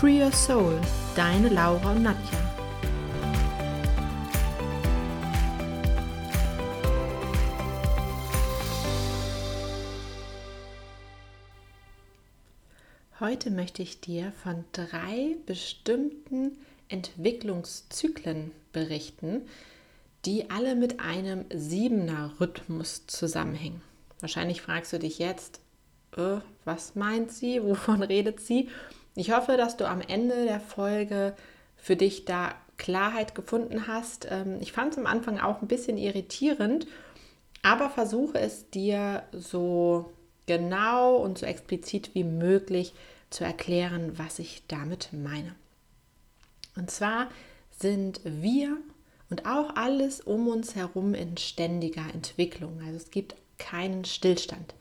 Free Your Soul, deine Laura und Nadja. Heute möchte ich dir von drei bestimmten Entwicklungszyklen berichten, die alle mit einem Siebener Rhythmus zusammenhängen. Wahrscheinlich fragst du dich jetzt, äh, was meint sie, wovon redet sie? Ich hoffe, dass du am Ende der Folge für dich da Klarheit gefunden hast. Ähm, ich fand es am Anfang auch ein bisschen irritierend, aber versuche es dir so genau und so explizit wie möglich zu erklären, was ich damit meine. Und zwar sind wir und auch alles um uns herum in ständiger Entwicklung. Also es gibt keinen Stillstand.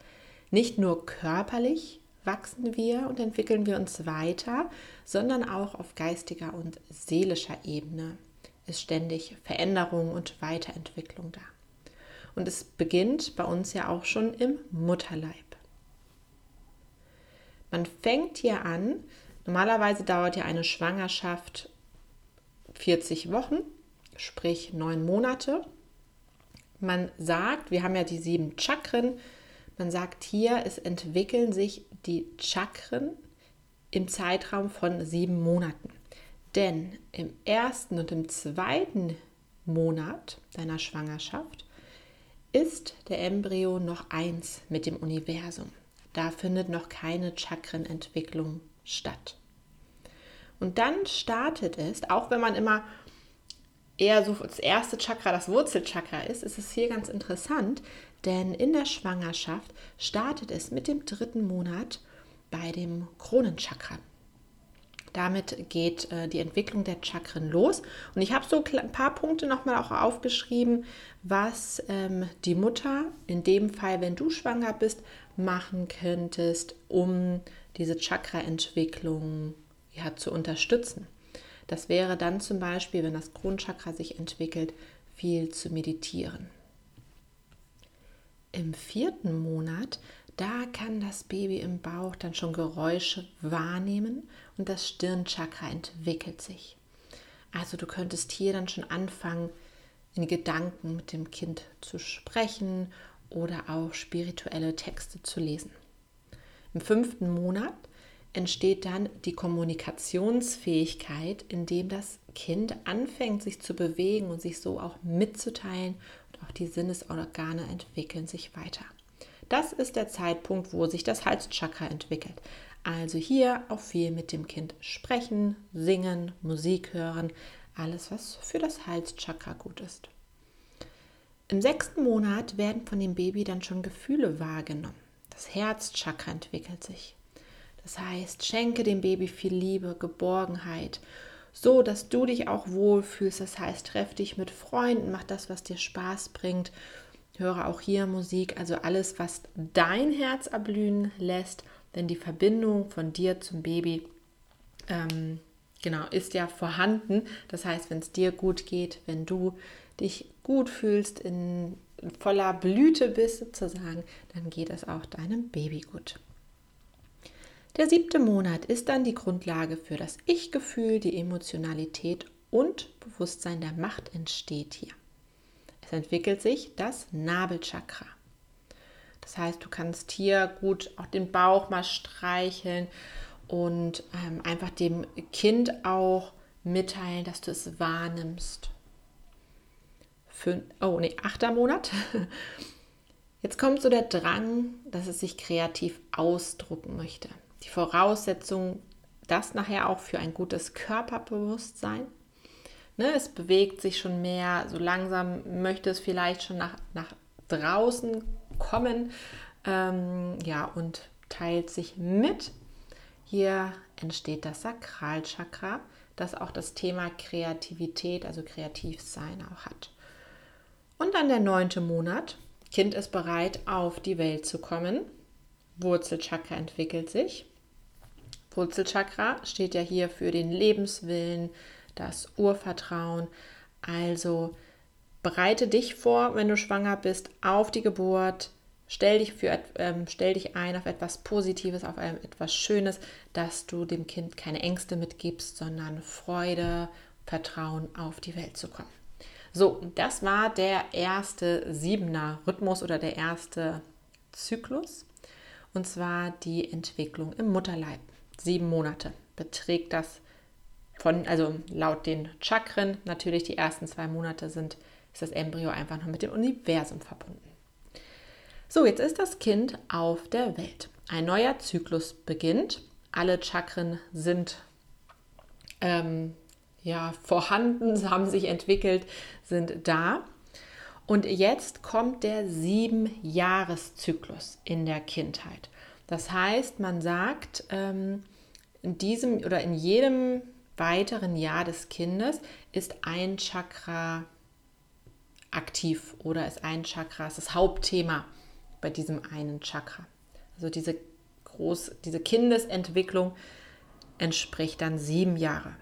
Nicht nur körperlich, wachsen wir und entwickeln wir uns weiter, sondern auch auf geistiger und seelischer Ebene ist ständig Veränderung und Weiterentwicklung da. Und es beginnt bei uns ja auch schon im Mutterleib. Man fängt hier an, normalerweise dauert ja eine Schwangerschaft 40 Wochen, sprich neun Monate. Man sagt, wir haben ja die sieben Chakren, man sagt hier, es entwickeln sich die Chakren im Zeitraum von sieben Monaten. Denn im ersten und im zweiten Monat deiner Schwangerschaft ist der Embryo noch eins mit dem Universum. Da findet noch keine Chakrenentwicklung statt. Und dann startet es, auch wenn man immer eher so das erste Chakra das Wurzelchakra ist, ist es hier ganz interessant, denn in der Schwangerschaft startet es mit dem dritten Monat bei dem Kronenchakra. Damit geht äh, die Entwicklung der Chakren los. Und ich habe so ein paar Punkte nochmal auch aufgeschrieben, was ähm, die Mutter in dem Fall, wenn du schwanger bist, machen könntest, um diese Chakra-Entwicklung ja, zu unterstützen. Das wäre dann zum Beispiel, wenn das Kronchakra sich entwickelt, viel zu meditieren. Im vierten Monat, da kann das Baby im Bauch dann schon Geräusche wahrnehmen und das Stirnchakra entwickelt sich. Also du könntest hier dann schon anfangen, in Gedanken mit dem Kind zu sprechen oder auch spirituelle Texte zu lesen. Im fünften Monat entsteht dann die Kommunikationsfähigkeit, indem das Kind anfängt, sich zu bewegen und sich so auch mitzuteilen auch die Sinnesorgane entwickeln sich weiter. Das ist der Zeitpunkt, wo sich das Halschakra entwickelt. Also hier auch viel mit dem Kind sprechen, singen, Musik hören, alles, was für das Halschakra gut ist. Im sechsten Monat werden von dem Baby dann schon Gefühle wahrgenommen. Das Herzchakra entwickelt sich. Das heißt, schenke dem Baby viel Liebe, Geborgenheit so dass du dich auch wohlfühlst. Das heißt, treff dich mit Freunden, mach das, was dir Spaß bringt. Höre auch hier Musik, also alles, was dein Herz erblühen lässt, denn die Verbindung von dir zum Baby ähm, genau ist ja vorhanden. Das heißt, wenn es dir gut geht, wenn du dich gut fühlst, in voller Blüte bist sozusagen, dann geht es auch deinem Baby gut. Der siebte Monat ist dann die Grundlage für das Ich-Gefühl, die Emotionalität und Bewusstsein der Macht entsteht hier. Es entwickelt sich das Nabelchakra. Das heißt, du kannst hier gut auch den Bauch mal streicheln und ähm, einfach dem Kind auch mitteilen, dass du es wahrnimmst. Fün oh, nee, achter Monat. Jetzt kommt so der Drang, dass es sich kreativ ausdrucken möchte die Voraussetzung, das nachher auch für ein gutes Körperbewusstsein. Ne, es bewegt sich schon mehr, so langsam möchte es vielleicht schon nach, nach draußen kommen ähm, ja, und teilt sich mit. Hier entsteht das Sakralchakra. das auch das Thema Kreativität, also Kreativsein auch hat. Und dann der neunte Monat. Kind ist bereit, auf die Welt zu kommen. Wurzelchakra entwickelt sich. Wurzelchakra steht ja hier für den Lebenswillen, das Urvertrauen. Also bereite dich vor, wenn du schwanger bist, auf die Geburt. Stell dich, für, ähm, stell dich ein auf etwas Positives, auf etwas Schönes, dass du dem Kind keine Ängste mitgibst, sondern Freude, Vertrauen auf die Welt zu kommen. So, das war der erste Siebener Rhythmus oder der erste Zyklus. Und zwar die Entwicklung im Mutterleib. Sieben Monate beträgt das von, also laut den Chakren, natürlich die ersten zwei Monate sind, ist das Embryo einfach noch mit dem Universum verbunden. So, jetzt ist das Kind auf der Welt. Ein neuer Zyklus beginnt. Alle Chakren sind ähm, ja, vorhanden, haben sich entwickelt, sind da. Und jetzt kommt der Sieben-Jahres-Zyklus in der Kindheit. Das heißt, man sagt, ähm, in diesem oder in jedem weiteren Jahr des Kindes ist ein Chakra aktiv oder ist ein Chakra ist das Hauptthema bei diesem einen Chakra. Also diese, groß, diese Kindesentwicklung entspricht dann sieben Jahre.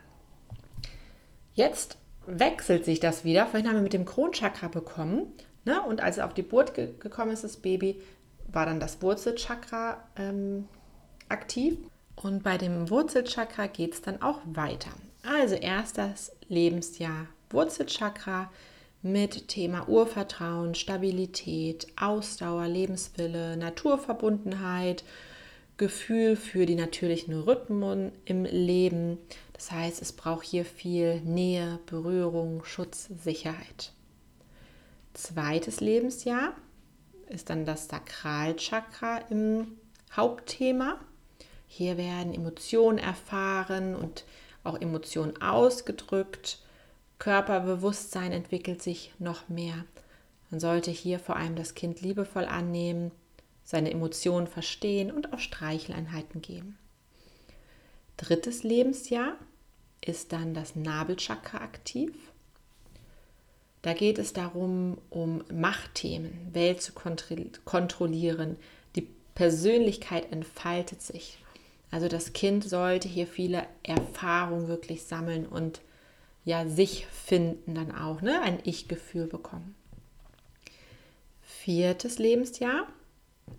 Jetzt wechselt sich das wieder. Vorhin haben wir mit dem Kronchakra bekommen. Ne? Und als er auf die Geburt ge gekommen ist, das Baby, war dann das Wurzelchakra ähm, aktiv. Und bei dem Wurzelchakra geht es dann auch weiter. Also erst das Lebensjahr Wurzelchakra mit Thema Urvertrauen, Stabilität, Ausdauer, Lebenswille, Naturverbundenheit, Gefühl für die natürlichen Rhythmen im Leben, das heißt, es braucht hier viel Nähe, Berührung, Schutz, Sicherheit. Zweites Lebensjahr ist dann das Sakralchakra im Hauptthema. Hier werden Emotionen erfahren und auch Emotionen ausgedrückt. Körperbewusstsein entwickelt sich noch mehr. Man sollte hier vor allem das Kind liebevoll annehmen, seine Emotionen verstehen und auch Streicheleinheiten geben. Drittes Lebensjahr ist dann das Nabelchakra aktiv. Da geht es darum, um Machtthemen, Welt zu kontrollieren. Die Persönlichkeit entfaltet sich. Also das Kind sollte hier viele Erfahrungen wirklich sammeln und ja sich finden dann auch, ne? ein Ich-Gefühl bekommen. Viertes Lebensjahr,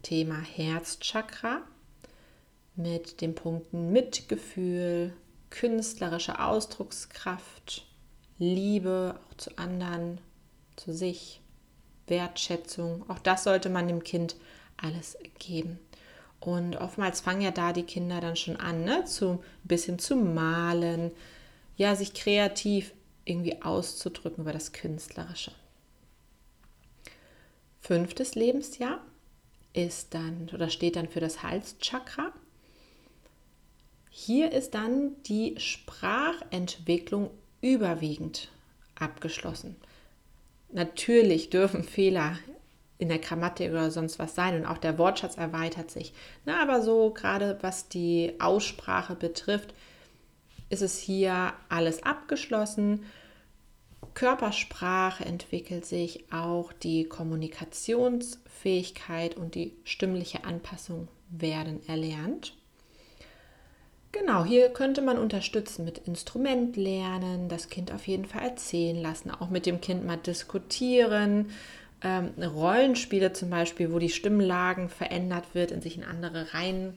Thema Herzchakra mit den Punkten Mitgefühl, künstlerische Ausdruckskraft, Liebe auch zu anderen, zu sich, Wertschätzung. Auch das sollte man dem Kind alles geben. Und oftmals fangen ja da die Kinder dann schon an, ne, zu ein bisschen zu malen, ja, sich kreativ irgendwie auszudrücken über das Künstlerische. Fünftes Lebensjahr ist dann oder steht dann für das Halschakra. Hier ist dann die Sprachentwicklung überwiegend abgeschlossen. Natürlich dürfen Fehler in der Grammatik oder sonst was sein und auch der Wortschatz erweitert sich. Na, aber so gerade was die Aussprache betrifft, ist es hier alles abgeschlossen. Körpersprache entwickelt sich, auch die Kommunikationsfähigkeit und die stimmliche Anpassung werden erlernt. Genau, hier könnte man unterstützen mit Instrument lernen, das Kind auf jeden Fall erzählen lassen, auch mit dem Kind mal diskutieren. Ähm, Rollenspiele zum Beispiel, wo die Stimmlagen verändert wird, in sich in andere rein,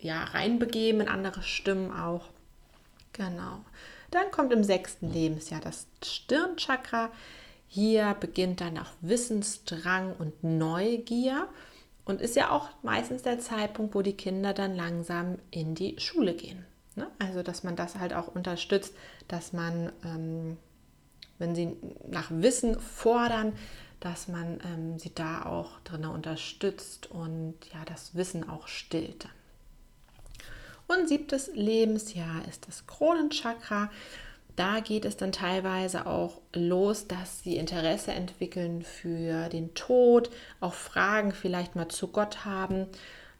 ja, reinbegeben, in andere Stimmen auch. Genau. Dann kommt im sechsten Lebensjahr das Stirnchakra. Hier beginnt dann auch Wissensdrang und Neugier. Und ist ja auch meistens der Zeitpunkt, wo die Kinder dann langsam in die Schule gehen. Ne? Also, dass man das halt auch unterstützt, dass man, ähm, wenn sie nach Wissen fordern, dass man ähm, sie da auch drin unterstützt und ja, das Wissen auch stillt. Und siebtes Lebensjahr ist das Kronenchakra da geht es dann teilweise auch los, dass sie Interesse entwickeln für den Tod, auch Fragen vielleicht mal zu Gott haben.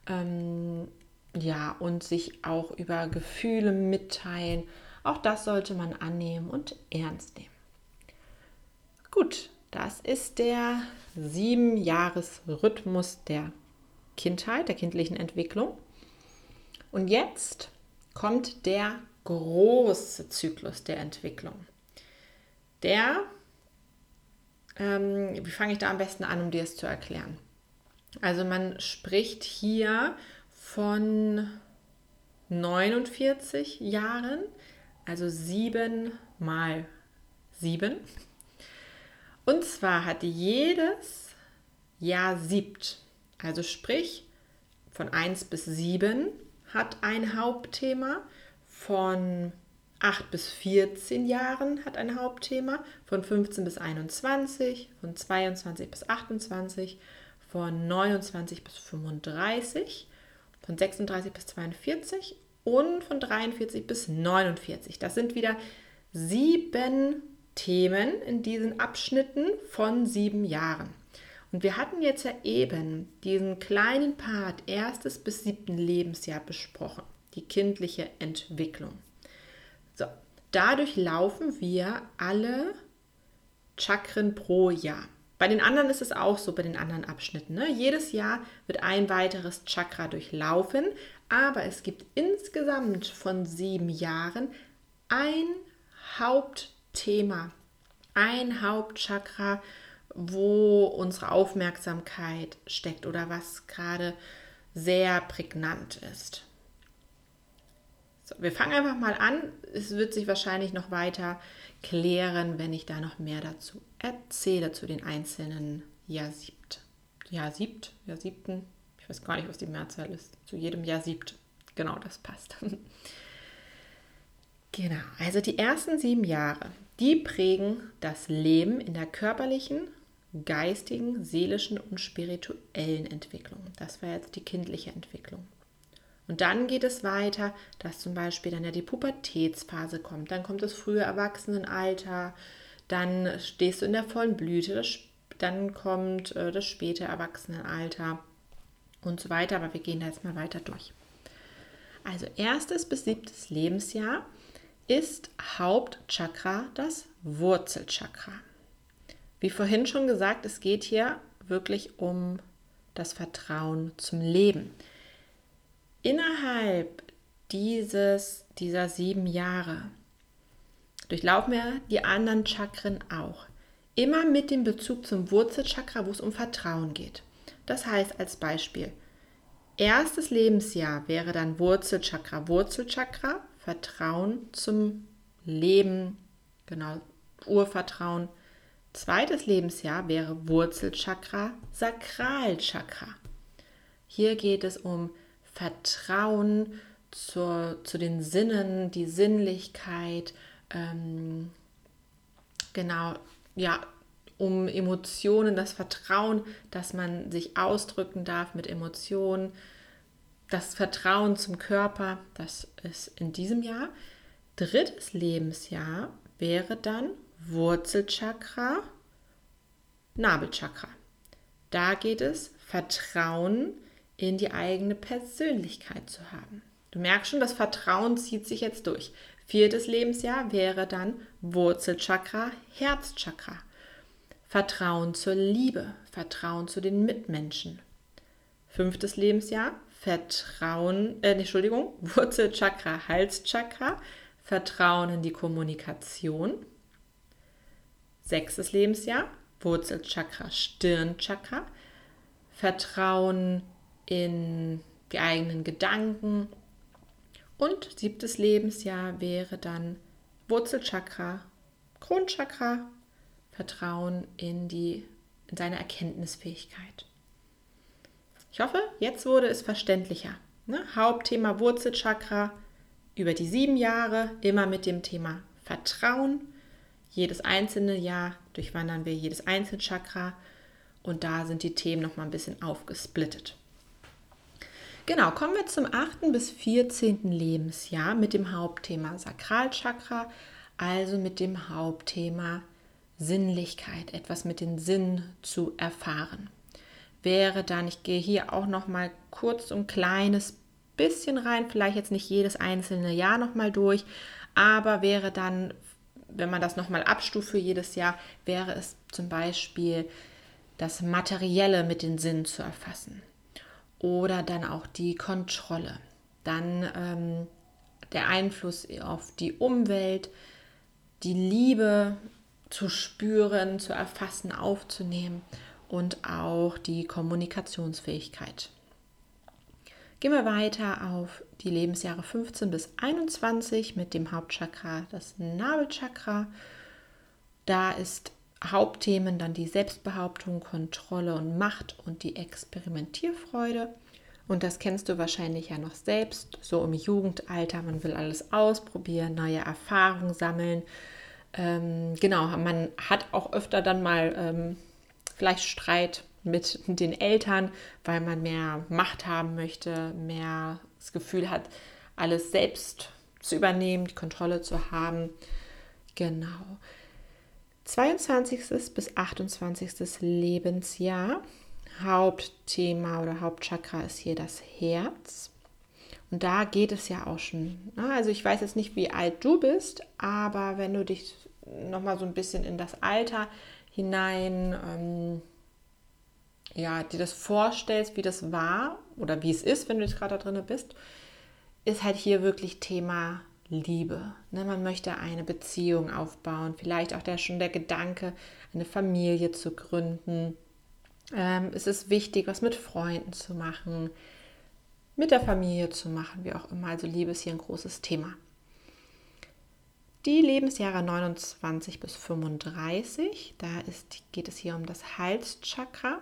Ähm, ja, und sich auch über Gefühle mitteilen, Auch das sollte man annehmen und ernst nehmen. Gut, das ist der sieben Jahres-Rhythmus der Kindheit, der kindlichen Entwicklung. Und jetzt kommt der große Zyklus der Entwicklung. Der, ähm, wie fange ich da am besten an, um dir es zu erklären? Also man spricht hier von 49 Jahren, also sieben mal sieben. Und zwar hat jedes Jahr siebt, also sprich von 1 bis 7 hat ein Hauptthema, von 8 bis 14 Jahren hat ein Hauptthema, von 15 bis 21, von 22 bis 28, von 29 bis 35, von 36 bis 42 und von 43 bis 49. Das sind wieder sieben Themen in diesen Abschnitten von sieben Jahren. Und wir hatten jetzt ja eben diesen kleinen Part erstes bis siebten Lebensjahr besprochen, die kindliche Entwicklung. So, dadurch laufen wir alle Chakren pro Jahr. Bei den anderen ist es auch so, bei den anderen Abschnitten. Ne? Jedes Jahr wird ein weiteres Chakra durchlaufen, aber es gibt insgesamt von sieben Jahren ein Hauptthema, ein Hauptchakra, wo unsere Aufmerksamkeit steckt oder was gerade sehr prägnant ist. So, wir fangen einfach mal an. Es wird sich wahrscheinlich noch weiter klären, wenn ich da noch mehr dazu erzähle, zu den einzelnen Jahr siebt. Jahr siebt, Jahr siebten. Ich weiß gar nicht, was die Mehrzahl ist. Zu jedem Jahr siebt. Genau, das passt. genau, also die ersten sieben Jahre, die prägen das Leben in der körperlichen, geistigen, seelischen und spirituellen Entwicklung. Das war jetzt die kindliche Entwicklung. Und dann geht es weiter, dass zum Beispiel dann ja die Pubertätsphase kommt, dann kommt das frühe Erwachsenenalter, dann stehst du in der vollen Blüte, das, dann kommt äh, das späte Erwachsenenalter und so weiter, aber wir gehen da jetzt mal weiter durch. Also erstes bis siebtes Lebensjahr ist Hauptchakra das Wurzelchakra. Wie vorhin schon gesagt, es geht hier wirklich um das Vertrauen zum Leben. Innerhalb dieses, dieser sieben Jahre durchlaufen wir die anderen Chakren auch. Immer mit dem Bezug zum Wurzelchakra, wo es um Vertrauen geht. Das heißt als Beispiel, erstes Lebensjahr wäre dann Wurzelchakra, Wurzelchakra, Vertrauen zum Leben, genau, Urvertrauen Zweites Lebensjahr wäre Wurzelchakra, Sakralchakra. Hier geht es um Vertrauen zur, zu den Sinnen, die Sinnlichkeit, ähm, genau, ja, um Emotionen, das Vertrauen, dass man sich ausdrücken darf mit Emotionen, das Vertrauen zum Körper, das ist in diesem Jahr. Drittes Lebensjahr wäre dann Wurzelchakra, Nabelchakra. Da geht es, Vertrauen in die eigene Persönlichkeit zu haben. Du merkst schon, das Vertrauen zieht sich jetzt durch. Viertes Lebensjahr wäre dann Wurzelchakra, Herzchakra. Vertrauen zur Liebe, Vertrauen zu den Mitmenschen. Fünftes Lebensjahr, Vertrauen, äh, Entschuldigung, Wurzelchakra, Halschakra, Vertrauen in die Kommunikation. Sechstes Lebensjahr, Wurzelchakra, Stirnchakra, Vertrauen in die eigenen Gedanken. Und siebtes Lebensjahr wäre dann Wurzelchakra, Kronchakra, Vertrauen in, die, in seine Erkenntnisfähigkeit. Ich hoffe, jetzt wurde es verständlicher. Ne? Hauptthema Wurzelchakra über die sieben Jahre, immer mit dem Thema Vertrauen jedes einzelne Jahr durchwandern wir jedes einzelne Chakra und da sind die Themen noch mal ein bisschen aufgesplittet. Genau, kommen wir zum 8. bis 14. Lebensjahr mit dem Hauptthema Sakralchakra, also mit dem Hauptthema Sinnlichkeit, etwas mit den Sinn zu erfahren. Wäre dann, ich gehe hier auch noch mal kurz ein kleines bisschen rein, vielleicht jetzt nicht jedes einzelne Jahr noch mal durch, Aber wäre dann, wenn man das nochmal abstuft für jedes Jahr, wäre es zum Beispiel das Materielle mit den Sinnen zu erfassen. Oder dann auch die Kontrolle. Dann ähm, der Einfluss auf die Umwelt, die Liebe zu spüren, zu erfassen, aufzunehmen und auch die Kommunikationsfähigkeit. Gehen wir weiter auf die Lebensjahre 15 bis 21 mit dem Hauptchakra, das Nabelchakra. Da ist Hauptthemen dann die Selbstbehauptung, Kontrolle und Macht und die Experimentierfreude. Und das kennst du wahrscheinlich ja noch selbst, so im Jugendalter. Man will alles ausprobieren, neue Erfahrungen sammeln. Ähm, genau, man hat auch öfter dann mal ähm, vielleicht Streit mit den Eltern, weil man mehr Macht haben möchte, mehr das Gefühl hat, alles selbst zu übernehmen, die Kontrolle zu haben. Genau. 22. bis 28. Lebensjahr. Hauptthema oder Hauptchakra ist hier das Herz. Und da geht es ja auch schon. Ne? Also ich weiß jetzt nicht, wie alt du bist, aber wenn du dich nochmal so ein bisschen in das Alter hinein, ähm, ja, dir das vorstellst, wie das war oder wie es ist, wenn du jetzt gerade da drin bist, ist halt hier wirklich Thema Liebe. Ne? Man möchte eine Beziehung aufbauen, vielleicht auch der, schon der Gedanke, eine Familie zu gründen. Ähm, es ist wichtig, was mit Freunden zu machen, mit der Familie zu machen, wie auch immer. Also Liebe ist hier ein großes Thema. Die Lebensjahre 29 bis 35, da ist, geht es hier um das Halschakra.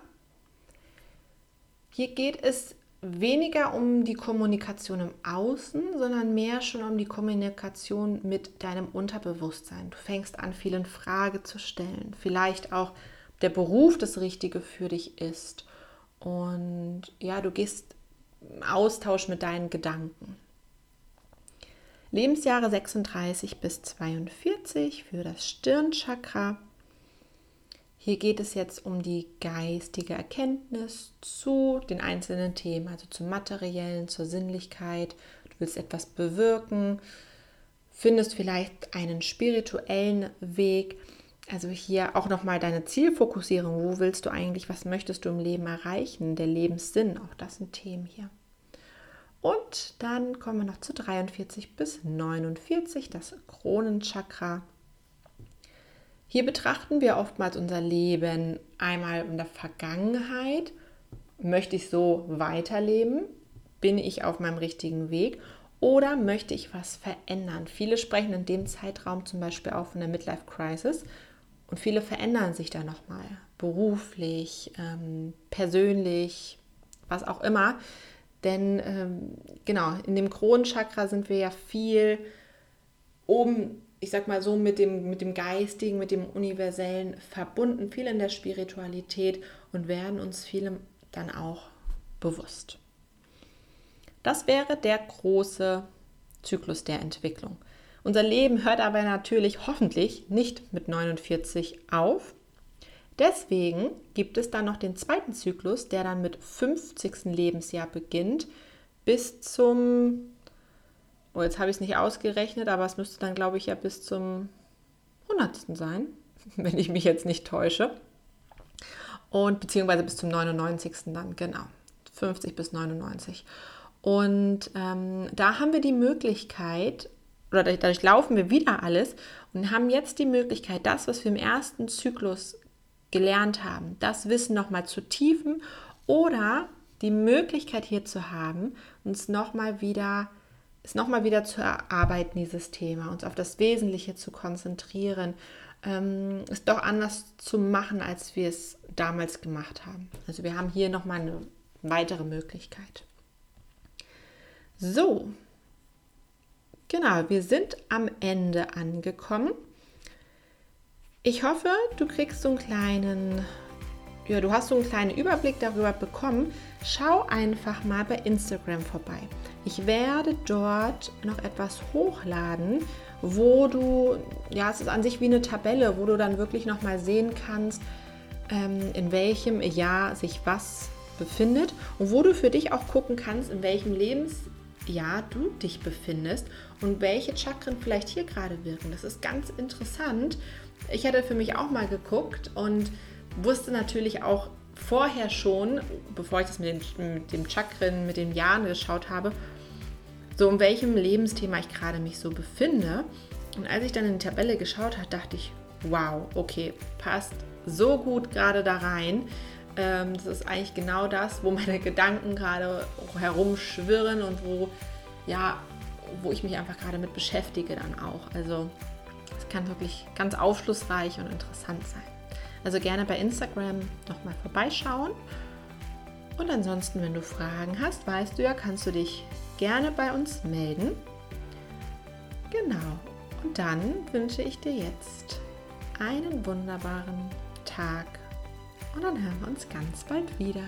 Hier geht es weniger um die Kommunikation im Außen, sondern mehr schon um die Kommunikation mit deinem Unterbewusstsein. Du fängst an, vielen Fragen zu stellen. Vielleicht auch, der Beruf das Richtige für dich ist. Und ja, du gehst im Austausch mit deinen Gedanken. Lebensjahre 36 bis 42 für das Stirnchakra. Hier geht es jetzt um die geistige Erkenntnis zu den einzelnen Themen, also zum materiellen, zur Sinnlichkeit. Du willst etwas bewirken, findest vielleicht einen spirituellen Weg. Also hier auch nochmal deine Zielfokussierung. Wo willst du eigentlich, was möchtest du im Leben erreichen? Der Lebenssinn, auch das sind Themen hier. Und dann kommen wir noch zu 43 bis 49, das Kronenchakra. Hier betrachten wir oftmals unser Leben einmal in der Vergangenheit. Möchte ich so weiterleben? Bin ich auf meinem richtigen Weg? Oder möchte ich was verändern? Viele sprechen in dem Zeitraum zum Beispiel auch von der Midlife Crisis und viele verändern sich da nochmal. Beruflich, ähm, persönlich, was auch immer. Denn ähm, genau, in dem Kronenchakra sind wir ja viel oben, ich sag mal so, mit dem, mit dem Geistigen, mit dem Universellen verbunden, viel in der Spiritualität und werden uns vielem dann auch bewusst. Das wäre der große Zyklus der Entwicklung. Unser Leben hört aber natürlich hoffentlich nicht mit 49 auf, Deswegen gibt es dann noch den zweiten Zyklus, der dann mit 50. Lebensjahr beginnt, bis zum, oh, jetzt habe ich es nicht ausgerechnet, aber es müsste dann, glaube ich, ja bis zum 100. sein, wenn ich mich jetzt nicht täusche. Und beziehungsweise bis zum 99. dann, genau. 50 bis 99. Und ähm, da haben wir die Möglichkeit, oder dadurch laufen wir wieder alles und haben jetzt die Möglichkeit, das, was wir im ersten Zyklus gelernt haben, das Wissen nochmal zu tiefen oder die Möglichkeit hier zu haben, uns nochmal wieder, es nochmal wieder zu erarbeiten, dieses Thema, uns auf das Wesentliche zu konzentrieren, ähm, es doch anders zu machen, als wir es damals gemacht haben. Also wir haben hier nochmal eine weitere Möglichkeit. So, genau, wir sind am Ende angekommen. Ich hoffe, du kriegst so einen kleinen, ja, du hast so einen kleinen Überblick darüber bekommen. Schau einfach mal bei Instagram vorbei. Ich werde dort noch etwas hochladen, wo du, ja, es ist an sich wie eine Tabelle, wo du dann wirklich noch mal sehen kannst, ähm, in welchem Jahr sich was befindet und wo du für dich auch gucken kannst, in welchem Lebensjahr ja, du dich befindest und welche Chakren vielleicht hier gerade wirken. Das ist ganz interessant. Ich hatte für mich auch mal geguckt und wusste natürlich auch vorher schon, bevor ich das mit dem, mit dem Chakren, mit den Jahren geschaut habe, so in welchem Lebensthema ich gerade mich so befinde. Und als ich dann in die Tabelle geschaut habe, dachte ich, wow, okay, passt so gut gerade da rein. Ähm, das ist eigentlich genau das, wo meine Gedanken gerade herumschwirren und wo, ja, wo ich mich einfach gerade mit beschäftige dann auch. Also es kann wirklich ganz aufschlussreich und interessant sein. Also gerne bei Instagram nochmal vorbeischauen. Und ansonsten, wenn du Fragen hast, weißt du ja, kannst du dich gerne bei uns melden. Genau. Und dann wünsche ich dir jetzt einen wunderbaren Tag und dann hören wir uns ganz bald wieder.